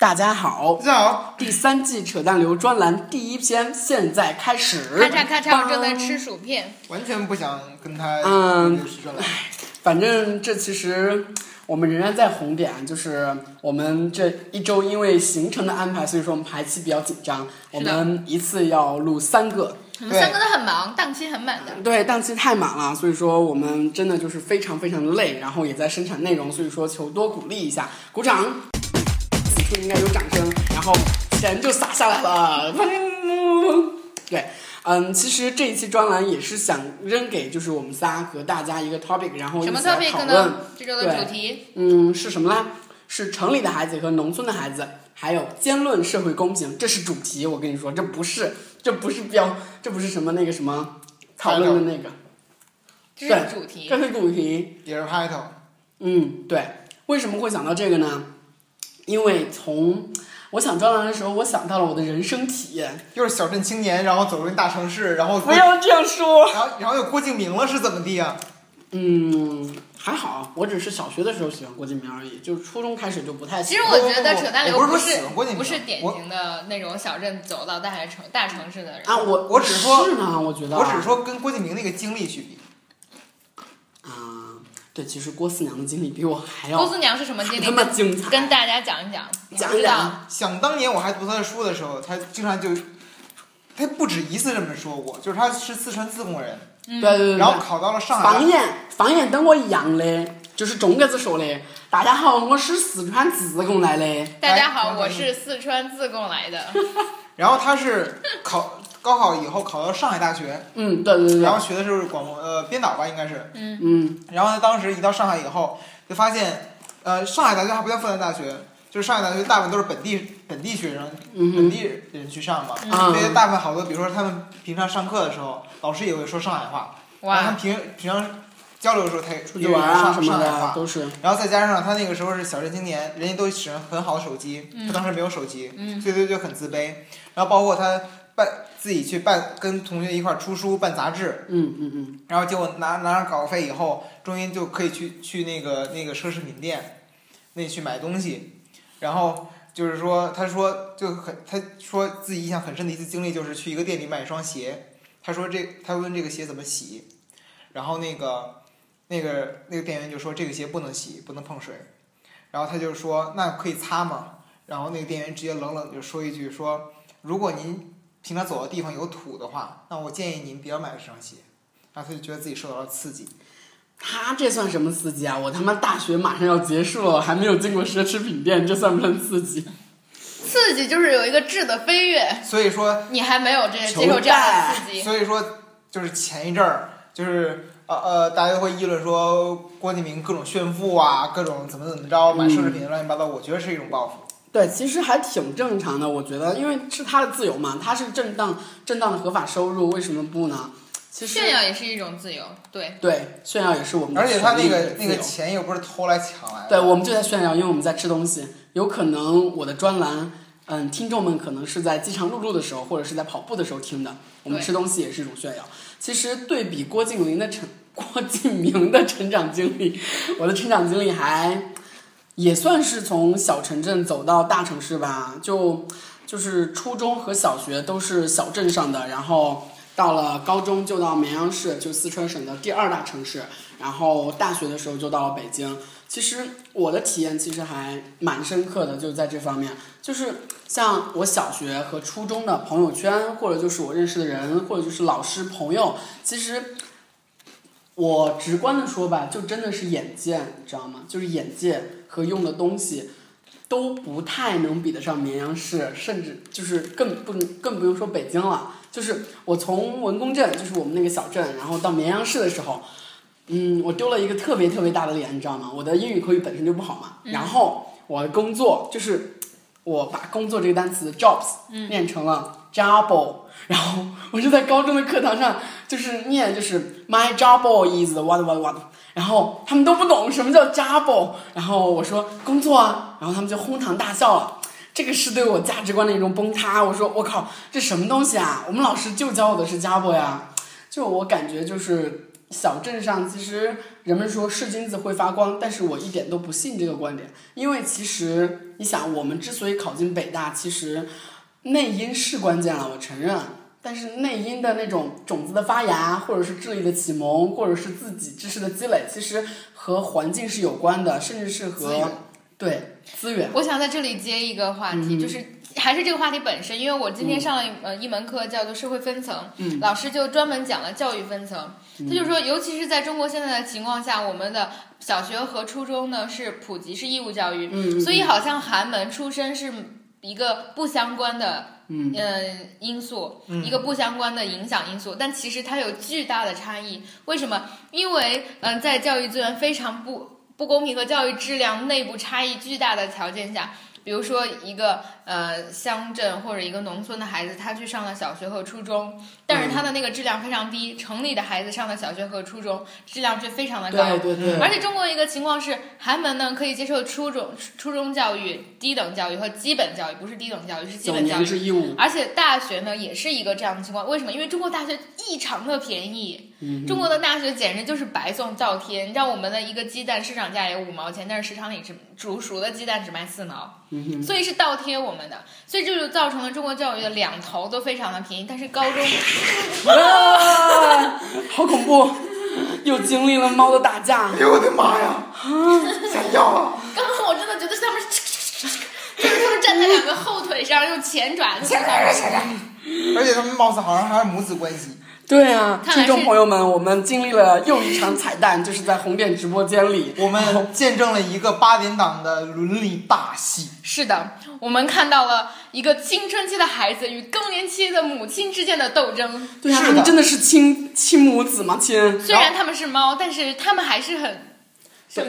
大家好，大家好，第三季扯淡流专栏第一篇现在开始。咔嚓咔嚓，我正在吃薯片。完全不想跟他嗯有实专栏。反正这其实我们仍然在红点，就是我们这一周因为行程的安排，所以说我们排期比较紧张，我们一次要录三个。对我们三个都很忙，档期很满的。对，档期太满了，所以说我们真的就是非常非常的累，然后也在生产内容，所以说求多鼓励一下，鼓掌。此处应该有掌声，然后钱就洒下来了。对，嗯，其实这一期专栏也是想扔给就是我们仨和大家一个 topic，然后一什么起来 topic 讨论呢。？这周的对主题嗯，是什么呢？是城里的孩子和农村的孩子，还有兼论社会公平，这是主题。我跟你说，这不是，这不是标，这不是什么那个什么讨论的那个，这是主题这。是主题。也是 title，嗯，对。为什么会想到这个呢？因为从我想专栏的时候，我想到了我的人生体验。又是小镇青年，然后走进大城市，然后不要这样说。然后然后又郭敬明了，是怎么地啊？嗯，还好，我只是小学的时候喜欢郭敬明而已，就是初中开始就不太喜欢其实。我觉得扯淡流不是说是郭敬明不是典型的那种小镇走到大城大城市的人。啊，我我只说是呢，我觉得我只是说跟郭敬明那个经历去比，啊，对，其实郭四娘的经历比我还要郭四娘是什么经历？他妈精彩。跟大家讲一讲。讲一讲想当年我还读他的书的时候，他经常就，他不止一次这么说过，就是他是四川自贡人，嗯对对对对。然后考到了上海，方言方言跟我一样的，就是中个子说的。大家好，我是四川自贡来的。大家好，哎我是四川自贡来的。然后他是考高考以后考到上海大学，嗯，对对对对。然后学的是广播呃编导吧，应该是。嗯然后他当时一到上海以后，就发现，呃，上海大学还不叫复旦大学，就是上海大学大部分都是本地本地学生、嗯本地人去上嘛。啊所以大部分好多，比如说他们平常上课的时候，老师也会说上海话，然后他们，平平常交流的时候，他也出去玩啊上什么的上海话。都是。然后再加上他那个时候是小镇青年，人家都使用很好的手机，嗯他当时没有手机，嗯所以他就很自卑。然后包括他办自己去办，跟同学一块儿出书、办杂志，嗯嗯嗯。然后结果拿拿上稿费以后，终于就可以去去那个那个奢侈品店，那去买东西。然后就是说，他说就很，他说自己印象很深的一次经历就是去一个店里买一双鞋。他说这，他问这个鞋怎么洗，然后那个那个那个店员就说这个鞋不能洗，不能碰水。然后他就说那可以擦吗？然后那个店员直接冷冷地就说一句说，如果您平常走的地方有土的话，那我建议您不要买这双鞋。然后他就觉得自己受到了刺激。他这算什么刺激啊？我他妈大学马上要结束了，还没有进过奢侈品店，这算不算刺激？刺激就是有一个质的飞跃，所以说，你还没有这求接受这样的刺激。所以说就是前一阵儿，就是呃呃，大家都会议论说郭敬明各种炫富啊，各种怎么怎么着，买奢侈品乱七八糟，我觉得是一种报复。对，其实还挺正常的，我觉得，因为是他的自由嘛，他是正当正当的合法收入，为什么不呢？其实炫耀也是一种自由，对。对炫耀也是我们的而且他那个那个钱又不是偷来抢来的。对，我们就在炫耀，因为我们在吃东西。有可能我的专栏，嗯，听众们可能是在饥肠辘辘的时候，或者是在跑步的时候听的。我们吃东西也是一种炫耀。其实对比郭敬明的成郭敬明的成长经历，我的成长经历还也算是从小城镇走到大城市吧。就就是初中和小学都是小镇上的，然后到了高中就到绵阳市，就四川省的第二大城市。然后大学的时候就到了北京。其实我的体验其实还蛮深刻的，就在这方面，就是像我小学和初中的朋友圈，或者就是我认识的人，或者就是老师朋友，其实我直观的说吧，就真的是眼界，你知道吗？就是眼界和用的东西都不太能比得上绵阳市，甚至就是更不更不用说北京了。就是我从文公镇，就是我们那个小镇，然后到绵阳市的时候，嗯，我丢了一个特别特别大的脸，你知道吗？我的英语口语本身就不好嘛，然后我的工作就是我把工作这个单词 jobs 念成了 job，、然后我就在高中的课堂上就是念就是 my job is what what what，然后他们都不懂什么叫 job，然后我说工作啊，然后他们就哄堂大笑了。这个是对我价值观的一种崩塌。我说我靠，这什么东西啊？我们老师就教我的是 job 呀，就我感觉就是小镇上，其实人们说是金子会发光，但是我一点都不信这个观点，因为其实你想，我们之所以考进北大，其实内因是关键了，我承认。但是内因的那种种子的发芽，或者是智力的启蒙，或者是自己知识的积累，其实和环境是有关的，甚至是和对资源。我想在这里接一个话题，嗯就是还是这个话题本身，因为我今天上了一、呃一门课叫做社会分层，嗯老师就专门讲了教育分层。他就说，尤其是在中国现在的情况下，我们的小学和初中呢是普及是义务教育，嗯，所以好像寒门出身是一个不相关的。嗯因素，嗯一个不相关的影响因素，但其实它有巨大的差异。为什么？因为嗯、在教育资源非常不不公平和教育质量内部差异巨大的条件下，比如说一个呃乡镇或者一个农村的孩子，他去上了小学和初中，但是他的那个质量非常低；城里的孩子上了小学和初中，质量却非常的高。对对对，而且中国一个情况是，寒门呢可以接受初中初中教育、低等教育和基本教育，不是低等教育，是基本教育。制义务，而且大学呢也是一个这样的情况，为什么？因为中国大学异常的便宜，嗯中国的大学简直就是白送倒贴。你知道我们的一个鸡蛋市场价也五毛钱，但是市场里只煮熟的鸡蛋只卖四毛，嗯，所以是倒贴我们的，所以这就造成了中国教育的两头都非常的便宜，但是高中 啊，好恐怖！又经历了猫的打架哎，呦我的妈呀！吓一跳了！刚刚我真的觉得是他们，就是他们站在两个后腿上，用前爪子而且他们貌似好像还是母子关系。对啊，听众朋友们，我们经历了又一场彩蛋，就是在红点直播间里，我们见证了一个八点档的伦理大戏。是的，我们看到了一个青春期的孩子与更年期的母亲之间的斗争。对啊，他们真的是亲亲母子吗？亲，虽然他们是猫，但是他们还是很对，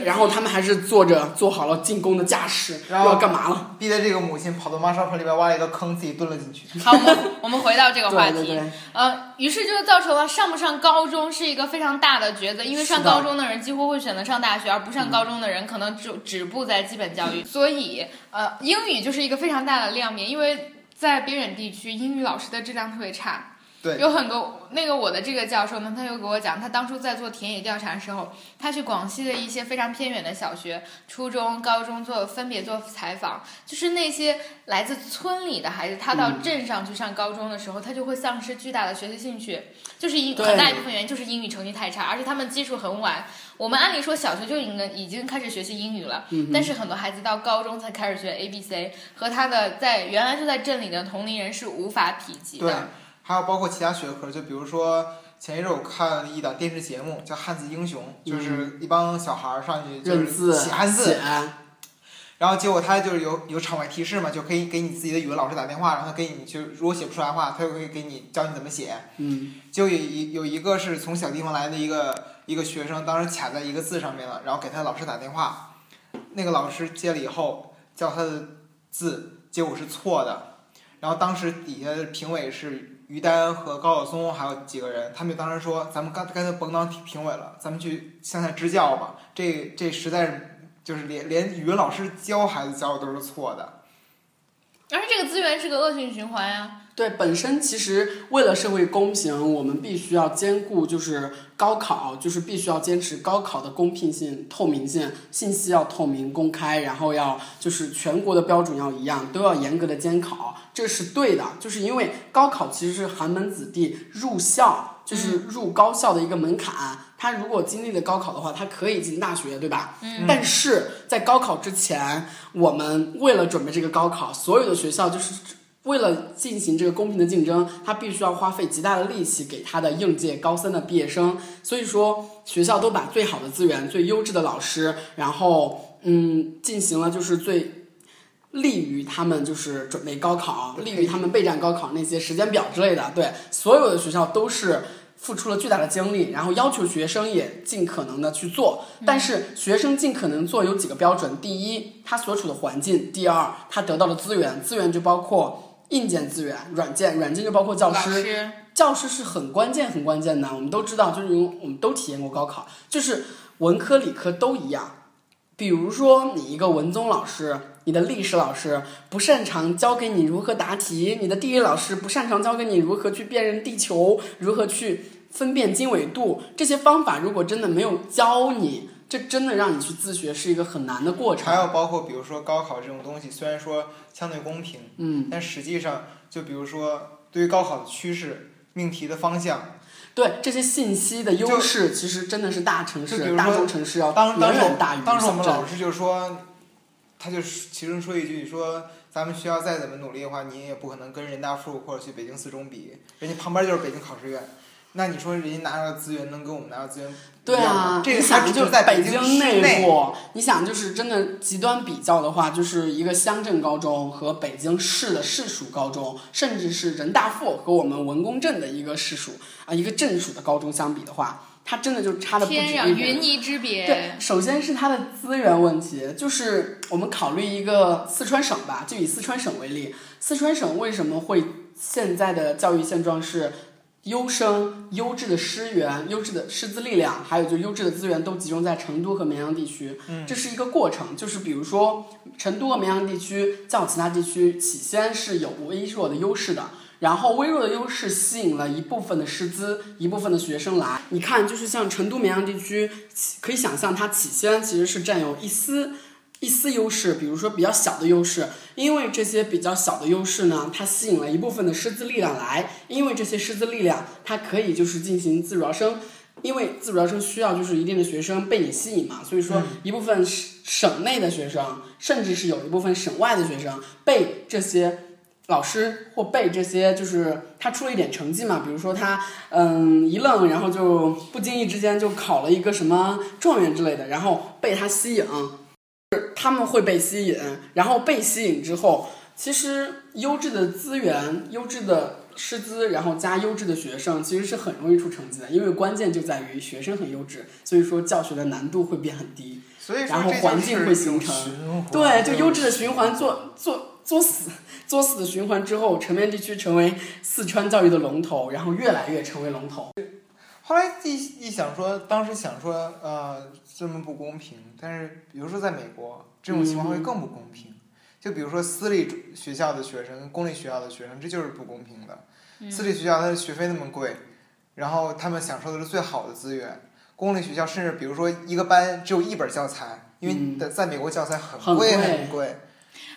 然后他们还是坐着做好了进攻的架势，然后要干嘛了？逼得这个母亲跑到马烧盆里边挖了一个坑，自己蹲了进去。好。我们我们回到这个话题，对对对，呃，于是就造成了上不上高中是一个非常大的抉择，因为上高中的人几乎会选择上大学，而不上高中的人可能就止步在基本教育。所以，呃，英语就是一个非常大的亮面，因为在边远地区，英语老师的质量特别差。对。有很多那个我的这个教授呢，他就给我讲，他当初在做田野调查的时候，他去广西的一些非常偏远的小学、初中、高中做分别做采访，就是那些来自村里的孩子，他到嗯。镇上去上高中的时候，他就会丧失巨大的学习兴趣，就是一很大一部分原因就是英语成绩太差，而且他们基础很晚。我们按理说小学就应该已经开始学习英语了，嗯但是很多孩子到高中才开始学 A B C，和他的在原来就在镇里的同龄人是无法匹及的。，还有包括其他学科，就比如说前一阵我看了一档电视节目叫《汉字英雄》，就是一帮小孩儿上去就是写汉字，然后结果他就是有有场外提示嘛，就可以给你自己的语文老师打电话，让他给你就如果写不出来的话，他就会给你教你怎么写。嗯，就有一有一个是从小地方来的一个一个学生，当时卡在一个字上面了，然后给他的老师打电话，那个老师接了以后叫他的字，结果是错的，然后当时底下的评委是于丹和高晓松还有几个人，他们就当时说，咱们干干脆甭当评委了，咱们去向下支教吧，这这实在是就是连连语文老师教孩子教的都是错的，而且这个资源是个恶性循环呀、对，本身其实为了社会公平，我们必须要兼顾，就是高考，就是必须要坚持高考的公平性、透明性，信息要透明公开，然后要就是全国的标准要一样，都要严格的监考，这是对的。就是因为高考其实是寒门子弟入校，就是入高校的一个门槛。他如果经历了高考的话，他可以进大学，对吧？嗯但是在高考之前，我们为了准备这个高考，所有的学校就是为了进行这个公平的竞争，他必须要花费极大的力气给他的应届高三的毕业生。所以说，学校都把最好的资源、最优质的老师，然后嗯，进行了就是最利于他们就是准备高考，利于他们备战高考那些时间表之类的。对，所有的学校都是。付出了巨大的精力，然后要求学生也尽可能的去做，但是学生尽可能做有几个标准：第一，他所处的环境；第二，他得到的资源，资源就包括硬件资源、软件，软件就包括教师，师教师是很关键、很关键的。我们都知道，就是因为我们都体验过高考，就是文科、理科都一样。比如说，你一个文综老师，你的历史老师不擅长教给你如何答题，你的地理老师不擅长教给你如何去辨认地球，如何去分辨经纬度这些方法，如果真的没有教你，这真的让你去自学是一个很难的过程。还有包括比如说高考这种东西，虽然说相对公平，嗯，但实际上就比如说对于高考的趋势、命题的方向，对这些信息的优势，其实真的是大城市、大中城市要当当时远远大于当时我们老师就说，他就其中说一句说，咱们学校再怎么努力的话，你也不可能跟人大附或者去北京四中比，人家旁边就是北京考试院。那你说人家拿到的资源能跟我们拿到资源对一样吗啊，这个你想就是在北京内部，你想就是真的极端比较的话，就是一个乡镇高中和北京市的市属高中，甚至是人大附和我们文工镇的一个市属啊一个镇属的高中相比的话，它真的就差的不止天壤一点。云泥之别。对，首先是它的资源问题，就是我们考虑一个四川省吧，就以四川省为例，四川省为什么会现在的教育现状是优生、优质的师源、优质的师资力量，还有就优质的资源都集中在成都和绵阳地区，嗯这是一个过程。就是比如说成都和绵阳地区较其他地区起先是有微弱的优势的。然后微弱的优势吸引了一部分的师资，一部分的学生来。你看，就是像成都绵阳地区，可以想象它起先其实是占有一丝一丝优势，比如说比较小的优势。因为这些比较小的优势呢，它吸引了一部分的师资力量来。因为这些师资力量，它可以就是进行自主招生。因为自主招生需要就是一定的学生被你吸引嘛，所以说一部分省省内的学生，甚至是有一部分省外的学生被这些老师或被这些就是他出了一点成绩嘛，比如说他嗯一愣，然后就不经意之间就考了一个什么状元之类的，然后被他吸引，他们会被吸引，然后被吸引之后，其实优质的资源、优质的师资，然后加优质的学生，其实是很容易出成绩的，因为关键就在于学生很优质，所以说教学的难度会变很低。所以说然后环境会形成对，就优质的循环做做作死，作死的循环之后，成绵地区成为四川教育的龙头，然后越来越成为龙头。后来一一想说，当时想说，呃，这么不公平。但是，比如说在美国，这种情况会更不公平。就比如说私立学校的学生跟公立学校的学生，这就是不公平的。私立学校它的学费那么贵，然后他们享受的是最好的资源。公立学校甚至比如说一个班只有一本教材，因为嗯在在美国教材很贵很贵。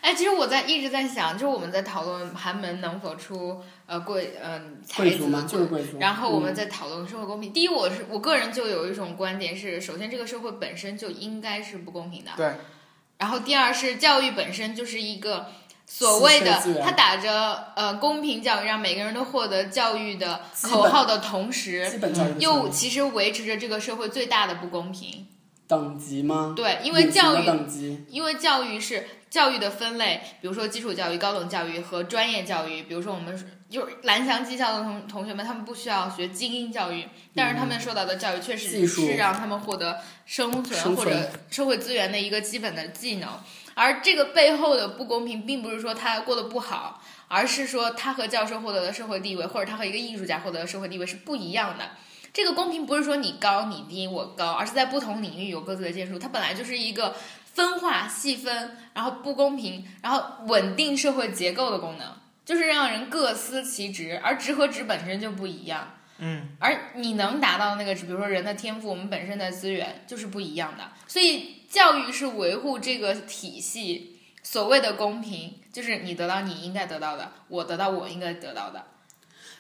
哎，其实我在一直在想，就是我们在讨论寒门能否出呃贵嗯、才子贵族嘛，就是贵族。然后我们嗯在讨论社会公平。第一，我是我个人就有一种观点是，首先这个社会本身就应该是不公平的。对。然后第二是教育本身就是一个所谓的稀缺资，源它打着呃公平教育，让每个人都获得教育的口号的同时，基本教育又其实维持着这个社会最大的不公平。等级吗？对，因为教育等级，因为教育是教育的分类，比如说基础教育、高等教育和专业教育。比如说我们就是蓝翔技校的同同学们，他们不需要学精英教育，但是他们受到的教育确实是让他们获得生存或者社会资源的一个基本的技能。而这个背后的不公平，并不是说他过得不好，而是说他和教授获得的社会地位，或者他和一个艺术家获得的社会地位是不一样的。这个公平不是说你高你低我高，而是在不同领域有各自的建树。它本来就是一个分化、细分，然后不公平，然后稳定社会结构的功能，就是让人各司其职。而职和职本身就不一样，嗯，而你能达到的那个职，比如说人的天赋，我们本身的资源就是不一样的。所以教育是维护这个体系所谓的公平，就是你得到你应该得到的，我得到我应该得到的。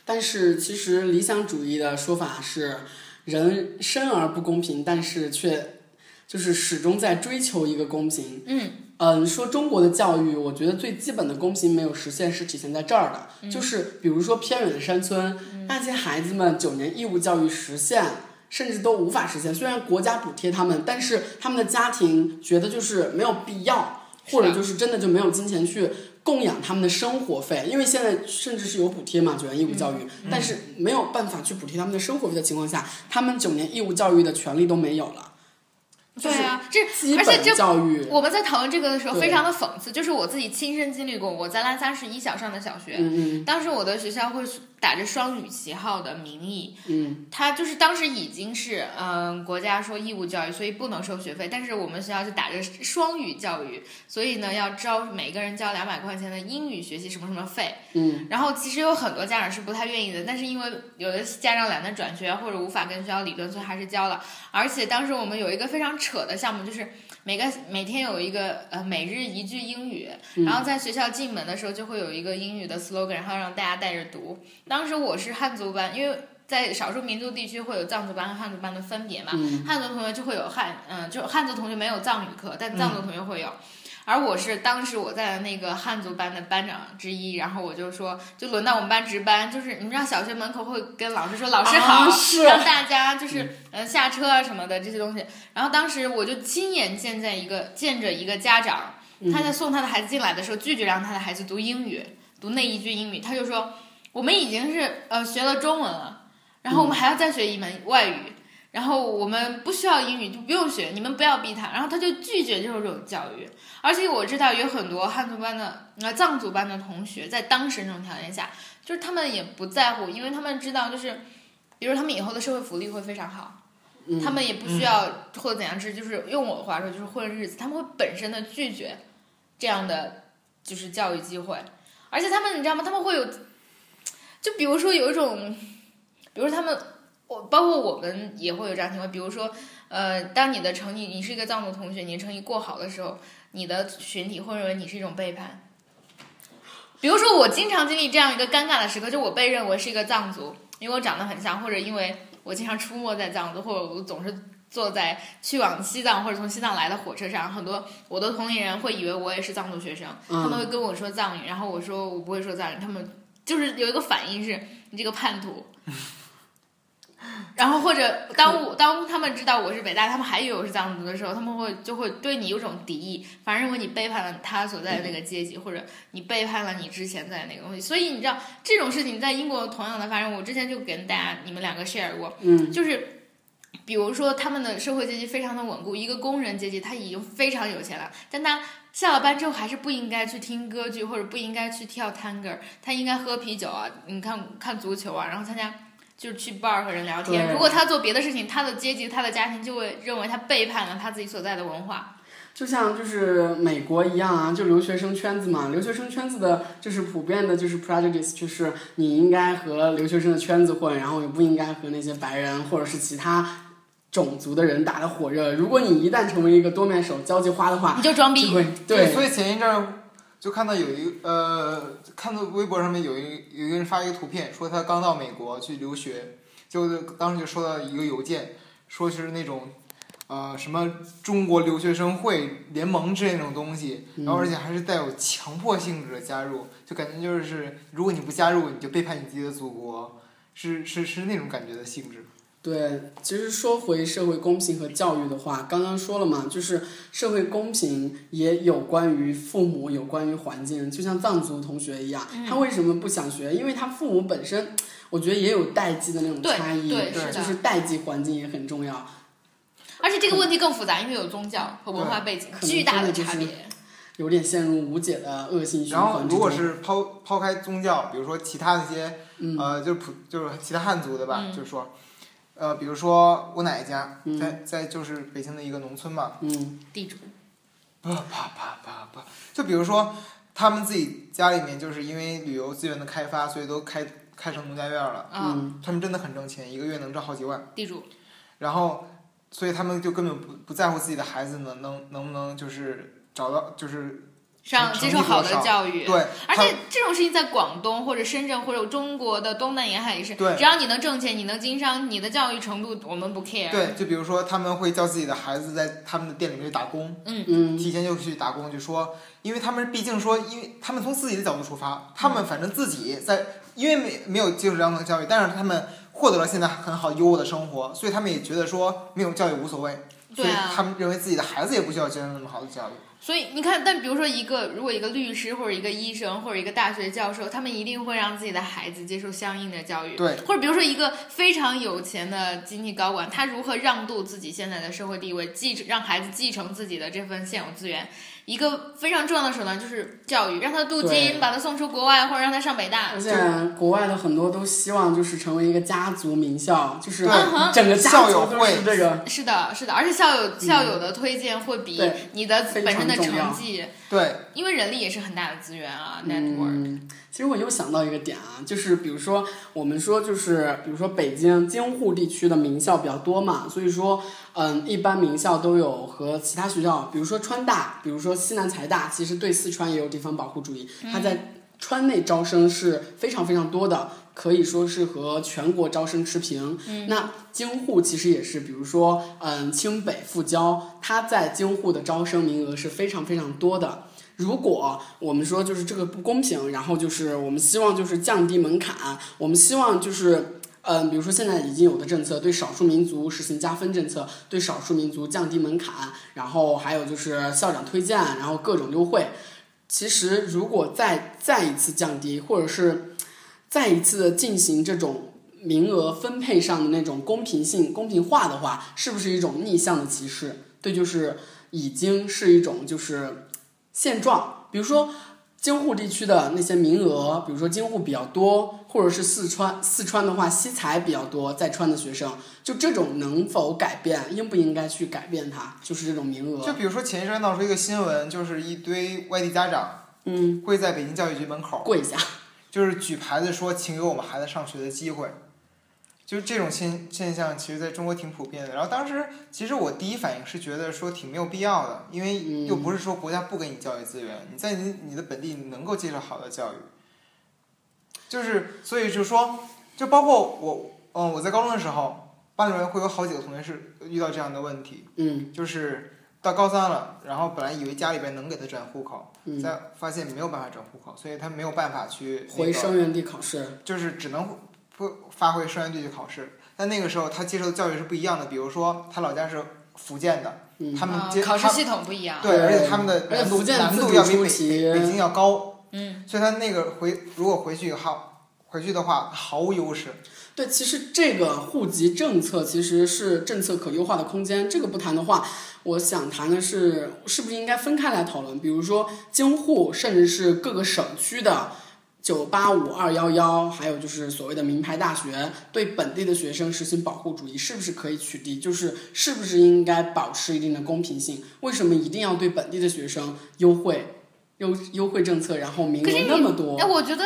但是其实理想主义的说法是，人生而不公平，但是却就是始终在追求一个公平。嗯嗯，说中国的教育，我觉得最基本的公平没有实现，是体现在这儿的，就是比如说偏远的山村，那些孩子们九年义务教育实现，甚至都无法实现。虽然国家补贴他们，但是他们的家庭觉得就是没有必要，或者就是真的就没有金钱去供养他们的生活费，因为现在甚至是有补贴嘛，九年义务教育，但是没有办法去补贴他们的生活费的情况下，他们九年义务教育的权利都没有了。就是对啊，这而且这我们在讨论这个的时候，非常的讽刺，就是我自己亲身经历过。我在拉萨市一小上的小学，嗯嗯，当时我的学校会打着双语旗号的名义，嗯他就是当时已经是嗯、国家说义务教育，所以不能收学费，但是我们学校就打着双语教育，所以呢要招每个人交两百块钱的英语学习什么什么费。嗯然后其实有很多家长是不太愿意的，但是因为有的家长懒得转学或者无法跟学校理论，所以还是交了。而且当时我们有一个非常扯的项目，就是每个每天有一个呃每日一句英语，然后在学校进门的时候就会有一个英语的 slogan，然后让大家带着读。当时我是汉族班，因为在少数民族地区会有藏族班和汉族班的分别嘛，嗯汉族同学就会有汉，嗯、就汉族同学没有藏语课，但藏族同学会有。而我是当时我在那个汉族班的班长之一，然后我就说，就轮到我们班值班，就是你知道小学门口会跟老师说老师好，让大家就是呃下车啊什么的这些东西。然后当时我就亲眼见在一个见着一个家长，他在送他的孩子进来的时候，拒绝让他的孩子读英语，读那一句英语，他就说我们已经是呃学了中文了，然后我们还要再学一门外语。然后我们不需要英语，就不用学，你们不要逼他。然后他就拒绝接受这种教育，而且我知道有很多汉族班的、呃藏族班的同学，在当时那种条件下，就是他们也不在乎，因为他们知道，就是比如他们以后的社会福利会非常好，他们也不需要或者怎样治，就是用我的话说，就是混日子，他们会本身的拒绝这样的就是教育机会，而且他们你知道吗？他们会有，就比如说有一种，比如说他们。我包括我们也会有这样情况，比如说，呃，当你的成绩，你是一个藏族同学，你的成绩过好的时候，你的群体会认为你是一种背叛。比如说，我经常经历这样一个尴尬的时刻，就我被认为是一个藏族，因为我长得很像，或者因为我经常出没在藏族，或者我总是坐在去往西藏或者从西藏来的火车上，很多我的同龄人会以为我也是藏族学生，他们会跟我说藏语，然后我说我不会说藏语，他们就是有一个反应是你这个叛徒。然后或者当我当他们知道我是北大，他们还以为我是藏族的时候，他们会就会对你有种敌意，反而认为你背叛了他所在的那个阶级，或者你背叛了你之前在的那个东西。所以你知道这种事情在英国同样的发生，我之前就跟大家你们两个 share 过，嗯就是。比如说，他们的社会阶级非常的稳固，一个工人阶级他已经非常有钱了，但他下了班之后还是不应该去听歌剧，或者不应该去跳探戈，他应该喝啤酒啊，你看看足球啊，然后参加就是去 bar 和人聊天。如果他做别的事情，他的阶级、他的家庭就会认为他背叛了他自己所在的文化。就像就是美国一样啊，就留学生圈子嘛，留学生圈子的就是普遍的就是 prejudice，就是你应该和留学生的圈子混，然后也不应该和那些白人或者是其他种族的人打得火热。如果你一旦成为一个多面手、交际花的话，你就装逼。就会对所以前一阵儿就看到有一呃，看到微博上面有一有一个人发一个图片，说他刚到美国去留学，就当时就收到一个邮件，说是那种呃什么中国留学生会联盟之类那种东西，然后而且还是带有强迫性质的加入，就感觉就是如果你不加入，你就背叛你自己的祖国，是是是那种感觉的性质。对，其实说回社会公平和教育的话，刚刚说了嘛，就是社会公平也有关于父母，有关于环境。就像藏族同学一样，嗯他为什么不想学？因为他父母本身，我觉得也有代际的那种差异，对是就是代际环境也很重要。而且这个问题更复杂，因为有宗教和文化背景可能巨大的差别。有点陷入无解的恶性循然后环。如果是抛抛开宗教，比如说其他那些嗯呃，就是普就是其他汉族的吧，嗯就是说，呃，比如说我奶奶家嗯。在在就是北京的一个农村嘛，嗯。地主，不不不不不，就比如说他们自己家里面就是因为旅游资源的开发，所以都开开成农家院了，啊，嗯。他们真的很挣钱，一个月能挣好几万，地主，然后所以他们就根本不不在乎自己的孩子能能能不能就是找到就是上接受好的教育。对，而且这种事情在广东或者深圳或者中国的东南沿海也是，对只要你能挣钱，你能经商，你的教育程度我们不 care。对，就比如说他们会叫自己的孩子在他们的店里面去打工。嗯嗯提前就去打工，就说，因为他们毕竟说，因为他们从自己的角度出发，他们反正自己在，因为没没有接受良好的教育，但是他们获得了现在很好优渥的生活，所以他们也觉得说没有教育无所谓，所以他们认为自己的孩子也不需要接受那么好的教育。所以你看，但比如说一个，如果一个律师或者一个医生或者一个大学教授，他们一定会让自己的孩子接受相应的教育。对，或者比如说一个非常有钱的经济高管，他如何让渡自己现在的社会地位，继让孩子继承自己的这份现有资源？一个非常重要的手段就是教育，让他镀金，把他送出国外，或者让他上北大而。且国外的很多都希望就是成为一个家族名校，就是整个家校友族都是会这个。是的，是的，而且校友校友的推荐会比你的本身的成绩，对，因为人力也是很大的资源啊，network。嗯，其实我又想到一个点啊，就是比如说我们说就是比如说北京京沪地区的名校比较多嘛，所以说嗯，一般名校都有和其他学校，比如说川大，比如说西南财大，其实对四川也有地方保护主义，它在川内招生是非常非常多的。可以说是和全国招生持平。嗯、那京沪其实也是，比如说，嗯，清北复交，它在京沪的招生名额是非常非常多的。如果我们说就是这个不公平，然后就是我们希望就是降低门槛，我们希望就是。嗯，比如说现在已经有的政策，对少数民族实行加分政策，对少数民族降低门槛，然后还有就是校长推荐，然后各种优惠。其实如果再再一次降低，或者是再一次进行这种名额分配上的那种公平性、公平化的话，是不是一种逆向的歧视？对，就是已经是一种就是现状。比如说京沪地区的那些名额，比如说京沪比较多，或者是四川，四川的话西财比较多，在川的学生，就这种能否改变，应不应该去改变它？就是这种名额。就比如说前一阵闹出一个新闻，就是一堆外地家长，嗯，跪在北京教育局门口，跪下。就是举牌子说，请给我们孩子上学的机会。就是这种现现象，其实在中国挺普遍的。然后当时，其实我第一反应是觉得说挺没有必要的，因为又不是说国家不给你教育资源，你在你你的本地能够接受好的教育。就是所以就是说，就包括我，嗯，我在高中的时候，班里面会有好几个同学是遇到这样的问题，嗯就是到高三了，然后本来以为家里边能给他转户口，嗯，再发现没有办法转户口，所以他没有办法去、那个、回生源地考试。就是只能不发挥生源地去考试。但那个时候他接受的教育是不一样的，比如说他老家是福建的，嗯他们接、他啊考试系统不一样。对，而且他们的而且难度福建难度要比北北京要高，嗯，所以他那个回如果回去好回去的话毫无优势。对，其实这个户籍政策其实是政策可优化的空间。这个不谈的话，我想谈的是，是不是应该分开来讨论？比如说京沪，甚至是各个省区的九八五、二幺幺，还有就是所谓的名牌大学，对本地的学生实行保护主义，是不是可以取缔？就是是不是应该保持一定的公平性？为什么一定要对本地的学生优惠？优优惠政策，然后名额那么多哎，，我觉得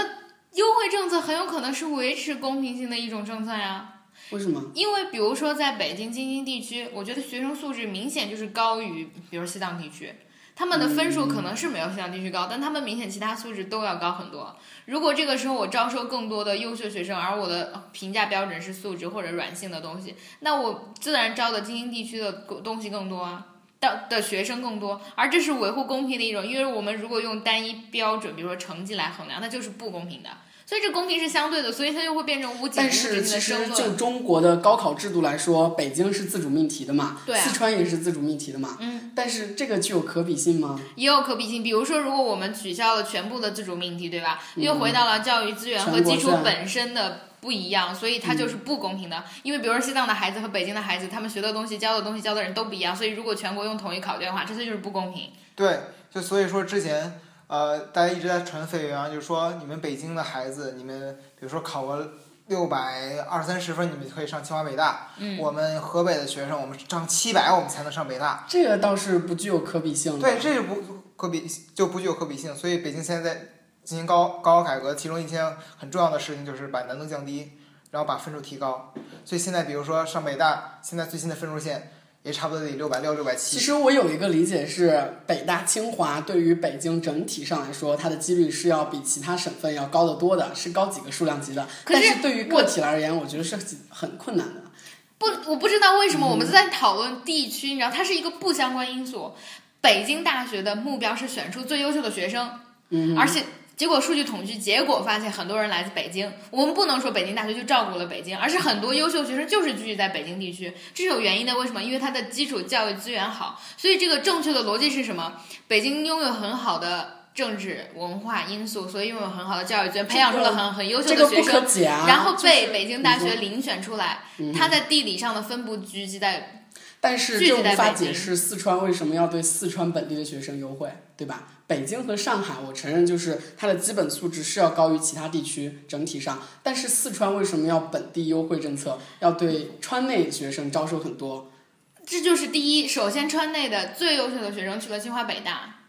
优惠政策很有可能是维持公平性的一种政策呀。为什么？因为比如说在北京、京津地区，我觉得学生素质明显就是高于，比如西藏地区。他们的分数可能是没有西藏地区高，但他们明显其他素质都要高很多。如果这个时候我招收更多的优秀学生，而我的评价标准是素质或者软性的东西，那我自然招的京津地区的东西更多啊。的的学生更多，而这是维护公平的一种，因为我们如果用单一标准，比如说成绩来衡量，那就是不公平的。所以这公平是相对的，所以它就会变成无解无但止境是其实。就中国的高考制度来说，北京是自主命题的嘛，对啊四川也是自主命题的嘛。嗯，但是这个具有可比性吗？也有可比性，比如说，如果我们取消了全部的自主命题，对吧？又回到了教育资源和基础本身的不一样，所以它就是不公平的。因为比如说西藏的孩子和北京的孩子，他们学的东西、教的东西、教的人都不一样，所以如果全国用统一考卷的话，这些就是不公平。对，就所以说之前呃，大家一直在传绯闻啊，就是说你们北京的孩子，你们比如说考个六百二三十分，你们可以上清华北大。嗯，我们河北的学生，我们上七百，我们才能上北大。这个倒是不具有可比性。对，这就不可比，就不具有可比性。所以北京现在在进行高高考改革，其中一件很重要的事情就是把难度降低，然后把分数提高。所以现在比如说上北大，现在最新的分数线也差不多得六百六、六百七。其实我有一个理解是，北大、清华对于北京整体上来说，它的几率是要比其他省份要高得多的，是高几个数量级的。但是对于个体而言，我觉得是很困难的。不，我不知道为什么我们在讨论地区，你知道，它是一个不相关因素。北京大学的目标是选出最优秀的学生，嗯，而且结果数据统计结果发现，很多人来自北京。我们不能说北京大学就照顾了北京，而是很多优秀学生就是聚集在北京地区，这是有原因的。为什么？因为它的基础教育资源好，所以这个正确的逻辑是什么？北京拥有很好的。政治文化因素，所以拥有很好的教育资源，培养出了很很优秀的学生。然后被北京大学遴选出来。嗯它在地理上的分布聚集在，但是聚集这无法解释四川为什么要对四川本地的学生优惠。对吧？北京和上海，我承认就是它的基本素质是要高于其他地区整体上，但是四川为什么要本地优惠政策，要对川内学生招收很多？这就是第一，首先川内的最优秀的学生去了清华北大，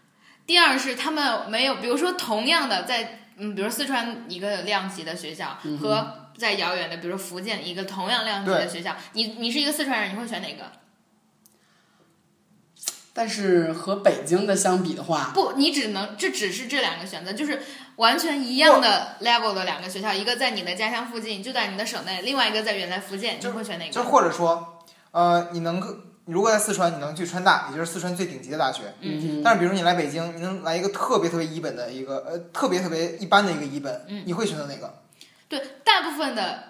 第二是他们没有，比如说同样的在嗯，比如四川一个量级的学校和在遥远的，比如说福建一个同样量级的学校，你你是一个四川人，你会选哪个？但是和北京的相比的话，不，你只能这只是这两个选择，就是完全一样的 level 的两个学校，一个在你的家乡附近，就在你的省内，另外一个在远在福建，你会选哪个？就或者说，呃，你能够如果在四川，你能去川大，也就是四川最顶级的大学。嗯但是比如你来北京，你能来一个特别特别一本的一个呃特别特别一般的一个一本，嗯你会选择哪个？对，大部分的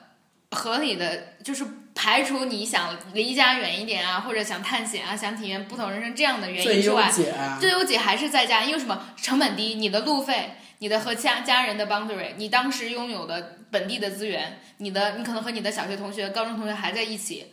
合理的就是排除你想离家远一点啊，或者想探险啊，想体验不同人生这样的原因之外，解啊，最优解还是在家，因为什么？成本低，你的路费，你的和家家人的 boundary，你当时拥有的本地的资源，你的你可能和你的小学同学、高中同学还在一起，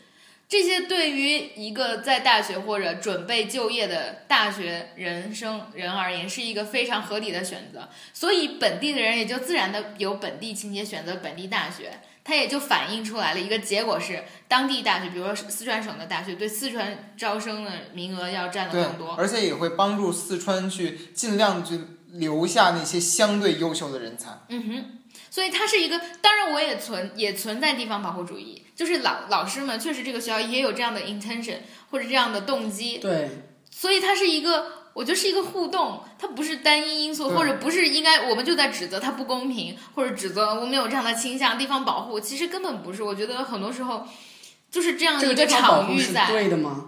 这些对于一个在大学或者准备就业的大学人生人而言，是一个非常合理的选择。所以本地的人也就自然的有本地情节，选择本地大学。它也就反映出来了一个结果是，当地大学，比如说四川省的大学，对四川招生的名额要占的更多，。而且也会帮助四川去尽量去留下那些相对优秀的人才。嗯哼，所以它是一个，当然我也存也存在地方保护主义，就是老老师们确实这个学校也有这样的 intention 或者这样的动机，对，所以它是一个，我觉得是一个互动，它不是单一因素，或者不是应该我们就在指责它不公平，或者指责我们有这样的倾向，地方保护其实根本不是，我觉得很多时候就是这样这个一个场域在，对的吗？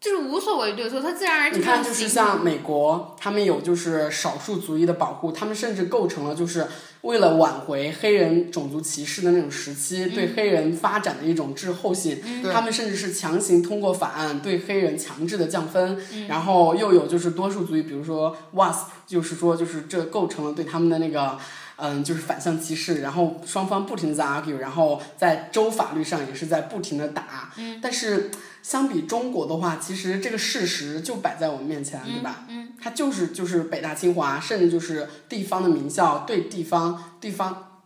就是无所谓对错，它自然而然你看，就是像美国，他们有就是少数族裔的保护，他们甚至构成了就是为了挽回黑人种族歧视的那种时期对黑人发展的一种滞后性，对他们甚至是强行通过法案对黑人强制的降分，然后又有就是多数族裔，比如说 WASP，就是说就是这构成了对他们的那个。嗯，就是反向歧视，然后双方不停的在 argue，然后在州法律上也是在不停的打。嗯，但是相比中国的话，其实这个事实就摆在我们面前，对吧？嗯，它就是就是北大清华，甚至就是地方的名校对地方地方，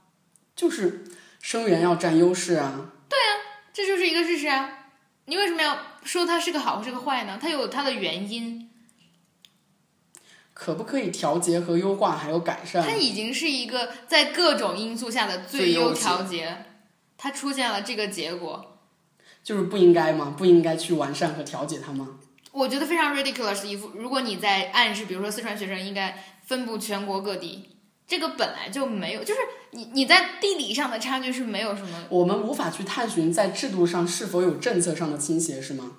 就是生源要占优势啊。对啊这就是一个事实啊！你为什么要说它是个好是个坏呢？它有它的原因，可不可以调节和优化，还有改善？它已经是一个在各种因素下的最优调节，它出现了这个结果，就是不应该吗？不应该去完善和调节它吗？我觉得非常 ridiculous 一副。如果你在暗示，比如说四川学生应该分布全国各地，这个本来就没有，就是你你在地理上的差距是没有什么。我们无法去探寻在制度上是否有政策上的倾斜，是吗？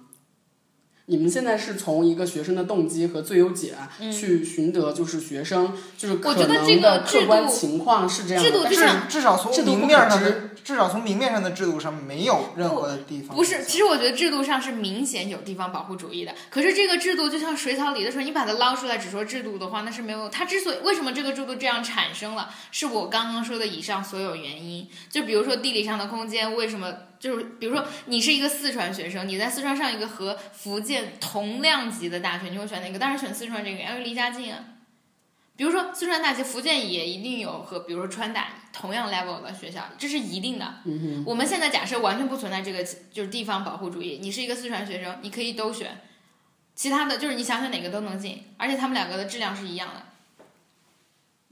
你们现在是从一个学生的动机和最优解去寻得，就是学生就是可嗯我觉得这能的个制客观度情况是这样的，制度但就是像至少从明面上的，至少从明面上的制度上没有任何的地方不是，其实我觉得制度上是明显有地方保护主义的。可是这个制度就像水草里的水，你把它捞出来只说制度的话，那是没有。它之所以为什么这个制度这样产生了，是我刚刚说的以上所有原因。就比如说地理上的空间，为什么就是比如说你是一个四川学生，你在四川上一个和福建同量级的大学，你会选哪个？当然选四川这个，因为离家近啊。比如说四川大学，福建也一定有和比如说川大同样 level 的学校，这是一定的。嗯我们现在假设完全不存在这个就是地方保护主义，你是一个四川学生，你可以都选，其他的就是你想选哪个都能进，而且他们两个的质量是一样的，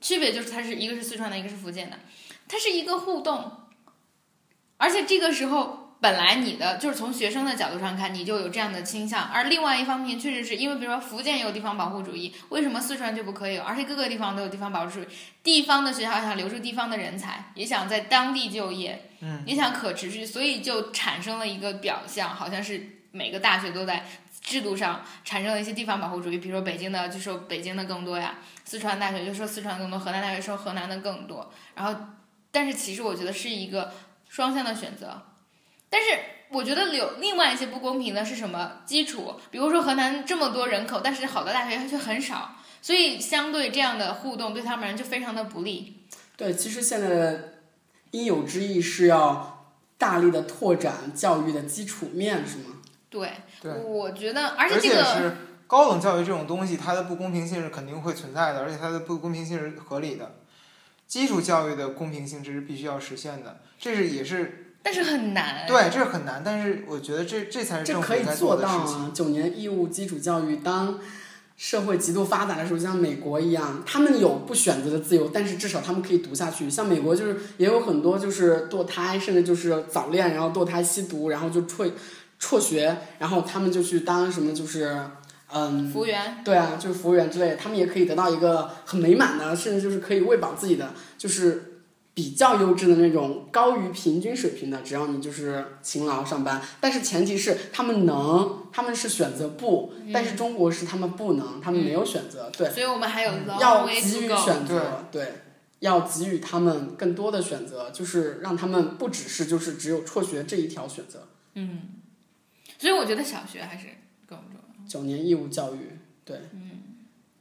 区别就是它是一个是四川的，一个是福建的，它是一个互动，而且这个时候。本来你的就是从学生的角度上看，你就有这样的倾向，而另外一方面确实是因为，比如说福建有地方保护主义，为什么四川就不可以有？而且各个地方都有地方保护主义，地方的学校想留住地方的人才，也想在当地就业，嗯，也想可持续，所以就产生了一个表象，好像是每个大学都在制度上产生了一些地方保护主义，比如说北京的就说北京的更多呀，四川大学就说四川更多，河南大学说河南的更多，然后，但是其实我觉得是一个双向的选择，但是我觉得有另外一些不公平的是什么基础？比如说河南这么多人口，但是好的大学却很少，所以相对这样的互动对他们人就非常的不利。对，其实现在的应有之义是要大力的拓展教育的基础面，是吗？对，对我觉得，而而且这个是高等教育这种东西，它的不公平性是肯定会存在的，而且它的不公平性是合理的。基础教育的公平性这是必须要实现的，这是也是但是很难。对，这是很难。但是我觉得这这才是这政府应该可以做做的事情。到啊！九年义务基础教育，当社会极度发达的时候，像美国一样，他们有不选择的自由，但是至少他们可以读下去。像美国就是也有很多就是堕胎，甚至就是早恋，然后堕胎吸毒，然后就辍辍学，然后他们就去当什么就是嗯服务员，对啊，就是服务员之类的，他们也可以得到一个很美满的，甚至就是可以喂饱自己的，就是比较优质的那种高于平均水平的，只要你就是勤劳上班。但是前提是他们能，他们是选择不，但是中国是他们不能，他们没有选择，对，所以我们还有要给予。选择，对。要给予他们更多的选择，就是让他们不只是就是只有辍学这一条选择。嗯，所以我觉得小学还是更重要。九年义务教育，对，嗯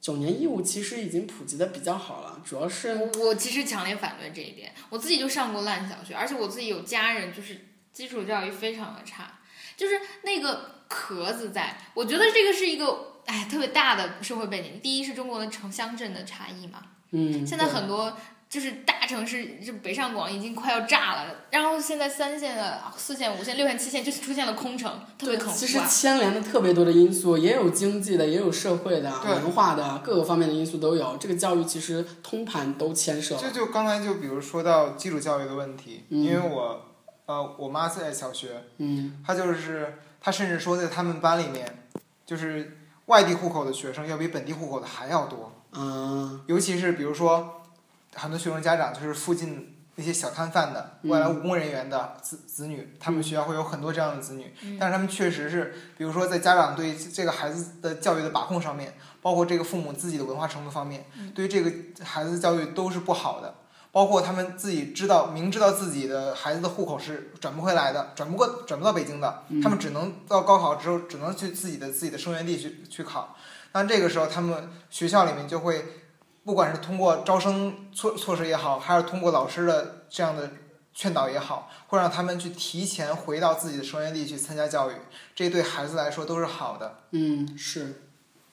九年义务其实已经普及的比较好了，主要是我我其实强烈反对这一点，我自己就上过烂小学，而且我自己有家人就是基础教育非常的差，就是那个壳子在，我觉得这个是一个哎特别大的社会背景。第一是中国的城乡镇的差异嘛，嗯，现在很多就是大城市，就北上广已经快要炸了，然后现在三线的、四线、五线、六线、七线就是出现了空城，特别对，恐其实。牵连的特别多的因素，也有经济的，也有社会的、文化的，各个方面的因素都有。这个教育其实通盘都牵涉。这就刚才就比如说到基础教育的问题，嗯因为我呃我妈在小学，嗯她就是她甚至说在他们班里面，就是外地户口的学生要比本地户口的还要多，嗯尤其是比如说很多学生家长就是附近那些小摊贩的嗯。外来务工人员的子子女，他们学校会有很多这样的子女，嗯。但是他们确实是，比如说在家长对这个孩子的教育的把控上面，包括这个父母自己的文化程度方面，嗯。对于这个孩子的教育都是不好的。包括他们自己知道，明知道自己的孩子的户口是转不回来的，转不过，转不到北京的，嗯。他们只能到高考之后，只能去自己的自己的生源地去去考。那这个时候，他们学校里面就会，不管是通过招生措措施也好，还是通过老师的这样的劝导也好，会让他们去提前回到自己的生源地去参加教育，这对孩子来说都是好的。嗯，是，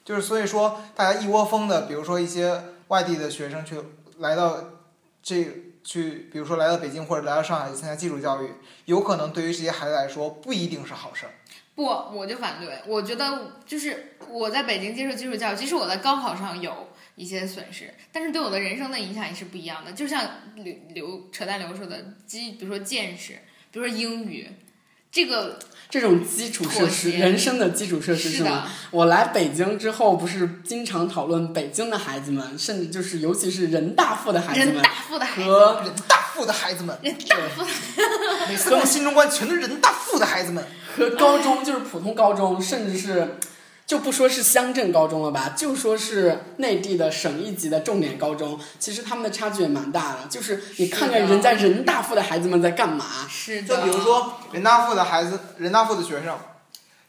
就是所以说，大家一窝蜂的，比如说一些外地的学生去来到这去，比如说来到北京或者来到上海去参加基础教育，有可能对于这些孩子来说不一定是好事儿。不，我就反对。我觉得就是我在北京接受基础教育，即使我在高考上有一些损失，但是对我的人生的影响也是不一样的。就像刘刘扯淡刘说的，基比如说见识，比如说英语，这个这种基础设施，人生的基础设施是吗？的，我来北京之后，不是经常讨论北京的孩子们，甚至就是尤其是人大附的孩子们人大附的孩子，和人大附的孩子们，人大附的，每次我心中关全都是人大附的孩子们。和高中就是普通高中，甚至是就不说是乡镇高中了吧，就说是内地的省一级的重点高中，其实他们的差距也蛮大的。就是你看看人家人大附的孩子们在干嘛，是的。就比如说人大附的孩子，人大附的学生，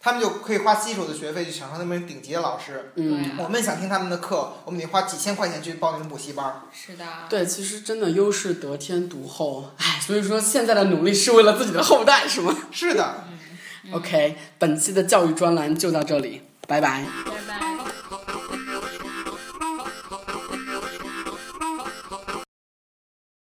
他们就可以花基础的学费去享受那边顶级的老师。嗯。我们想听他们的课，我们得花几千块钱去报那种补习班儿。是的，对，其实真的优势得天独厚，唉，所以说现在的努力是为了自己的后代，是吗是的。？OK，本期的教育专栏就到这里，拜拜。